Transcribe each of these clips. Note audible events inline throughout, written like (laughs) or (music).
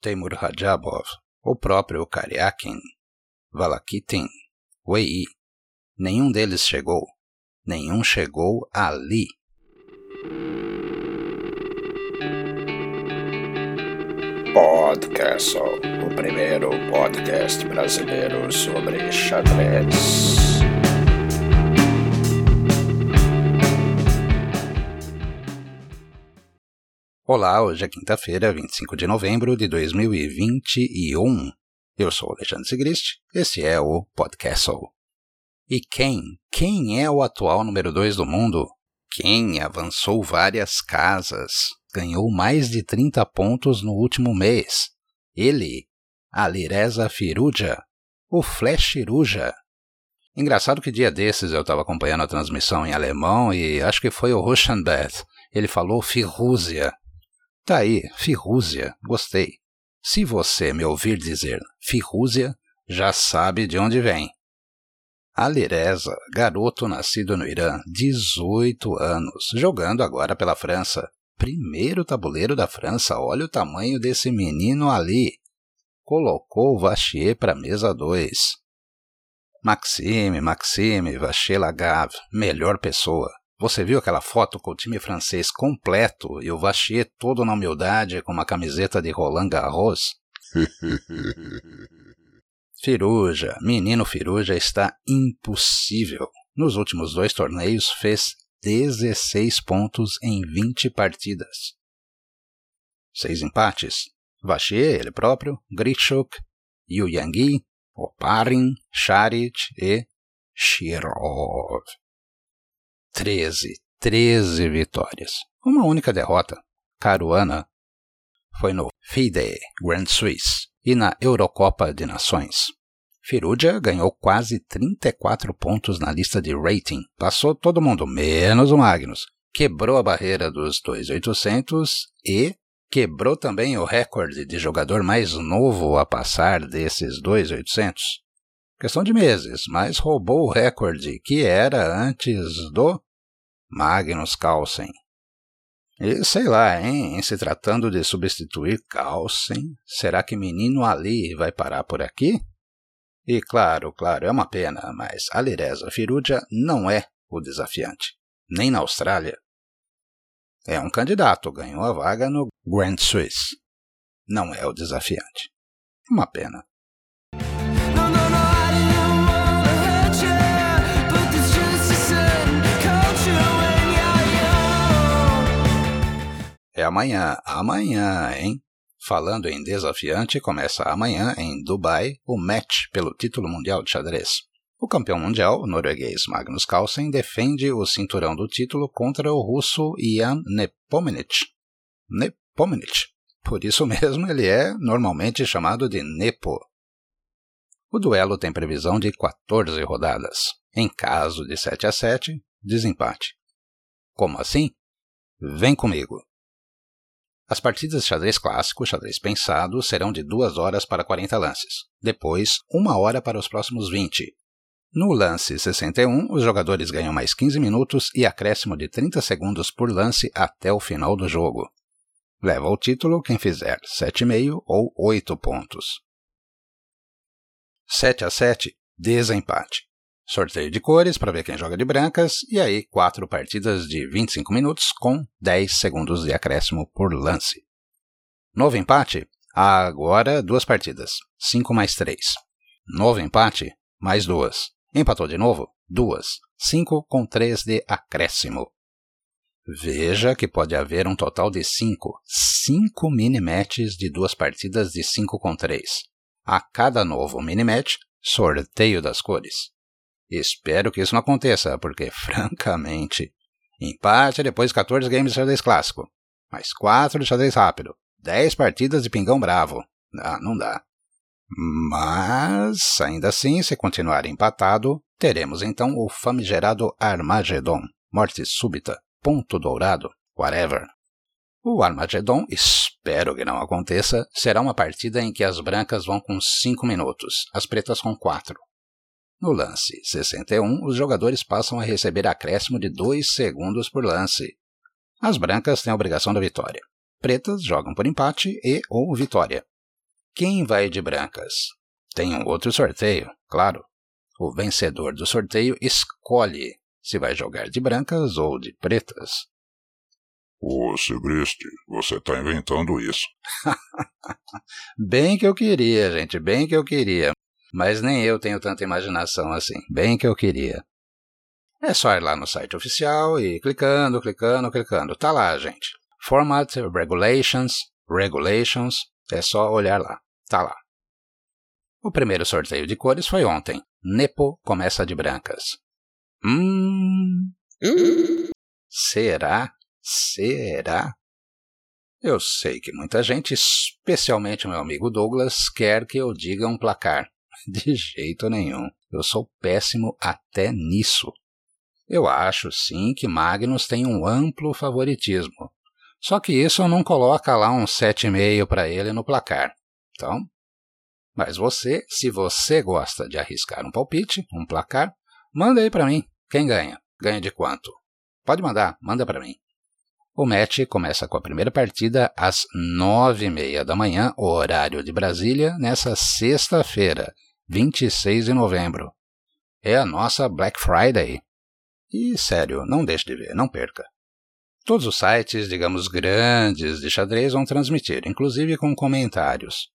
Temur Rajabov, o próprio Karyakin, Valakitin, Wei. Nenhum deles chegou. Nenhum chegou ali. Podcast, o primeiro podcast brasileiro sobre xadrez. Olá, hoje é quinta-feira, 25 de novembro de 2021. Eu sou Alexandre Sigrist, esse é o Podcast. E quem? Quem é o atual número 2 do mundo? Quem avançou várias casas, ganhou mais de 30 pontos no último mês? Ele, Alireza Firuja, o Flash Firuja. Engraçado que dia desses eu estava acompanhando a transmissão em alemão e acho que foi o Ruschenbeth. Ele falou Firúzia, Tá aí, Firrúzia, gostei. Se você me ouvir dizer Firrúzia, já sabe de onde vem. Alireza, garoto nascido no Irã, 18 anos, jogando agora pela França. Primeiro tabuleiro da França, olha o tamanho desse menino ali. Colocou Vachier para mesa 2. Maxime, Maxime, Vachier Lagave, melhor pessoa. Você viu aquela foto com o time francês completo e o Vachier todo na humildade com uma camiseta de Roland Garros? (laughs) Firuja, menino Firuja está impossível. Nos últimos dois torneios fez 16 pontos em 20 partidas. Seis empates. Vachier, ele próprio, Grishuk, Yu Yangyi, Oparin, Charit e Shirov. 13, 13 vitórias. Uma única derrota. Caruana foi no FIDE Grand Suisse e na Eurocopa de Nações. Firuja ganhou quase 34 pontos na lista de rating. Passou todo mundo, menos o Magnus. Quebrou a barreira dos 2.800 e quebrou também o recorde de jogador mais novo a passar desses 2.800. Questão de meses, mas roubou o recorde que era antes do Magnus Carlsen. E sei lá, hein, em se tratando de substituir Carlsen, será que menino Ali vai parar por aqui? E claro, claro, é uma pena, mas Alireza Firuja não é o desafiante, nem na Austrália. É um candidato, ganhou a vaga no Grand Swiss. Não é o desafiante. Uma pena. Amanhã, amanhã, hein? Falando em desafiante, começa amanhã, em Dubai, o match pelo título mundial de xadrez. O campeão mundial, o norueguês Magnus Carlsen, defende o cinturão do título contra o russo Ian Nepomniachtchi. Nepomniachtchi. Por isso mesmo ele é normalmente chamado de Nepo. O duelo tem previsão de 14 rodadas. Em caso de 7 a 7, desempate. Como assim? Vem comigo. As partidas de xadrez clássico, xadrez pensado, serão de 2 horas para 40 lances. Depois, 1 hora para os próximos 20. No lance 61, os jogadores ganham mais 15 minutos e acréscimo de 30 segundos por lance até o final do jogo. Leva o título quem fizer 7,5 ou 8 pontos. 7 a 7, desempate. Sorteio de cores para ver quem joga de brancas, e aí quatro partidas de 25 minutos com 10 segundos de acréscimo por lance. Novo empate? Agora duas partidas, 5 mais 3. Novo empate? Mais duas. Empatou de novo? Duas. 5 com 3 de acréscimo. Veja que pode haver um total de 5. 5 mini-matches de duas partidas de 5 com 3. A cada novo mini-match, sorteio das cores. Espero que isso não aconteça, porque, (laughs) francamente, empate depois 14 games de xadrez clássico, mais 4 de xadrez rápido, 10 partidas de pingão bravo. Ah, não dá. Mas, ainda assim, se continuar empatado, teremos então o famigerado Armagedon, morte súbita, ponto dourado, whatever. O Armagedon, espero que não aconteça, será uma partida em que as brancas vão com 5 minutos, as pretas com 4. No lance 61, os jogadores passam a receber acréscimo de 2 segundos por lance. As brancas têm a obrigação da vitória. Pretas jogam por empate e ou vitória. quem vai de brancas? Tem um outro sorteio, claro. O vencedor do sorteio escolhe se vai jogar de brancas ou de pretas. Ô, Sebreste, você está inventando isso. (laughs) bem que eu queria, gente, bem que eu queria. Mas nem eu tenho tanta imaginação assim. Bem que eu queria. É só ir lá no site oficial e clicando, clicando, clicando. Tá lá, gente. Format, Regulations, Regulations. É só olhar lá. Tá lá. O primeiro sorteio de cores foi ontem. Nepo começa de brancas. Hum. Será? Será? Eu sei que muita gente, especialmente meu amigo Douglas, quer que eu diga um placar. De jeito nenhum. Eu sou péssimo até nisso. Eu acho sim que Magnus tem um amplo favoritismo. Só que isso não coloca lá um 7,5 para ele no placar. Então, mas você, se você gosta de arriscar um palpite, um placar, manda aí para mim. Quem ganha? Ganha de quanto? Pode mandar, manda para mim. O match começa com a primeira partida às nove e meia da manhã, horário de Brasília, nessa sexta-feira, 26 de novembro. É a nossa Black Friday. E, sério, não deixe de ver, não perca. Todos os sites, digamos, grandes de xadrez vão transmitir, inclusive com comentários.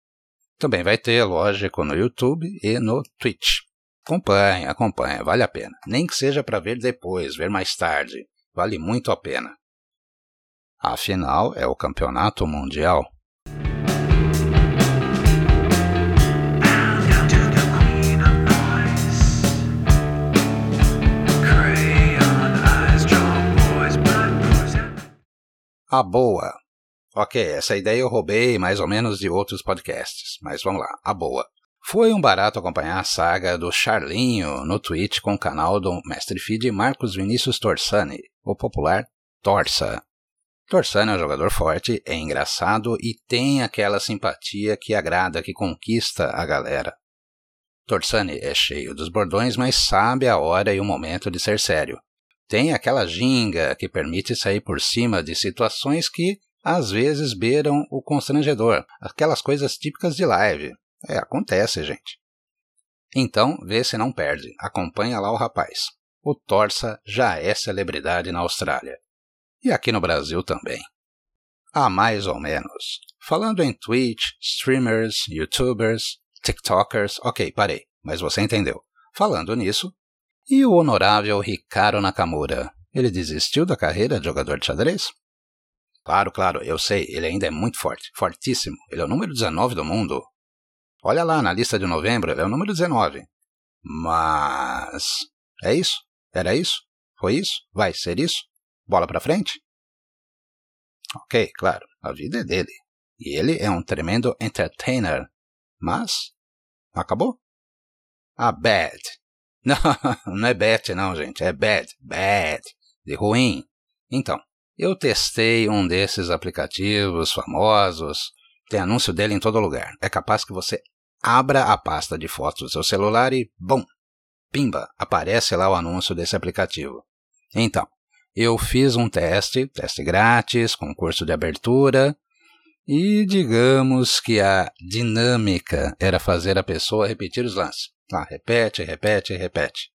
Também vai ter, lógico, no YouTube e no Twitch. Acompanhe, acompanhe, vale a pena. Nem que seja para ver depois, ver mais tarde. Vale muito a pena. Afinal, é o campeonato mundial. A boa. Ok, essa ideia eu roubei mais ou menos de outros podcasts, mas vamos lá, a boa. Foi um barato acompanhar a saga do Charlinho no Twitch com o canal do Mestre Feed Marcos Vinícius Torsani, o popular Torsa. Torsani é um jogador forte, é engraçado e tem aquela simpatia que agrada, que conquista a galera. Torsani é cheio dos bordões, mas sabe a hora e o momento de ser sério tem aquela ginga que permite sair por cima de situações que às vezes beiram o constrangedor, aquelas coisas típicas de live. É, acontece, gente. Então, vê se não perde, acompanha lá o rapaz. O Torsa já é celebridade na Austrália. E aqui no Brasil também. Há mais ou menos. Falando em Twitch, streamers, youtubers, tiktokers, ok, parei, mas você entendeu. Falando nisso, e o honorável Ricardo Nakamura? Ele desistiu da carreira de jogador de xadrez? Claro, claro, eu sei, ele ainda é muito forte, fortíssimo. Ele é o número 19 do mundo. Olha lá, na lista de novembro, ele é o número 19. Mas. É isso? Era isso? Foi isso? Vai ser isso? Bola pra frente? Ok, claro, a vida é dele. E ele é um tremendo entertainer. Mas. Acabou? A bad. (laughs) Não, não é bad não, gente. É bad. Bad. De ruim. Então, eu testei um desses aplicativos famosos. Tem anúncio dele em todo lugar. É capaz que você abra a pasta de fotos do seu celular e, bom, pimba, aparece lá o anúncio desse aplicativo. Então, eu fiz um teste, teste grátis, com curso de abertura, e digamos que a dinâmica era fazer a pessoa repetir os lances. Lá, repete, repete, repete.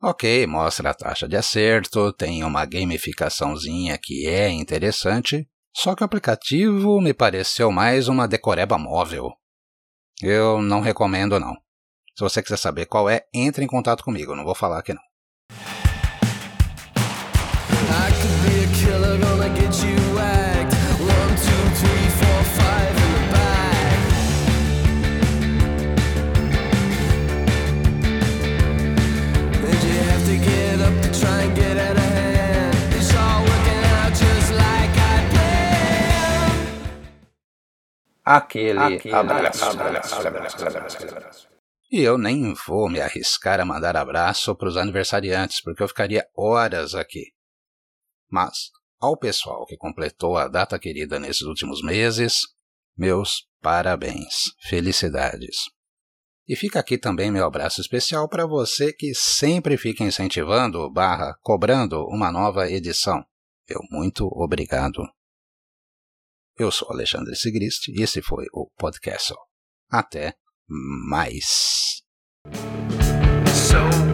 Ok, mostra a taxa de acerto, tem uma gamificaçãozinha que é interessante, só que o aplicativo me pareceu mais uma decoreba móvel. Eu não recomendo não. Se você quiser saber qual é, entre em contato comigo, não vou falar aqui não. Aquele, aquele abraço. abraço, abraço, abraço e eu nem vou me arriscar a mandar abraço para os aniversariantes, porque eu ficaria horas aqui. Mas, ao pessoal que completou a data querida nesses últimos meses, meus parabéns, felicidades. E fica aqui também meu abraço especial para você que sempre fica incentivando barra cobrando uma nova edição. Eu muito obrigado. Eu sou Alexandre Sigrist e esse foi o podcast. Até mais. So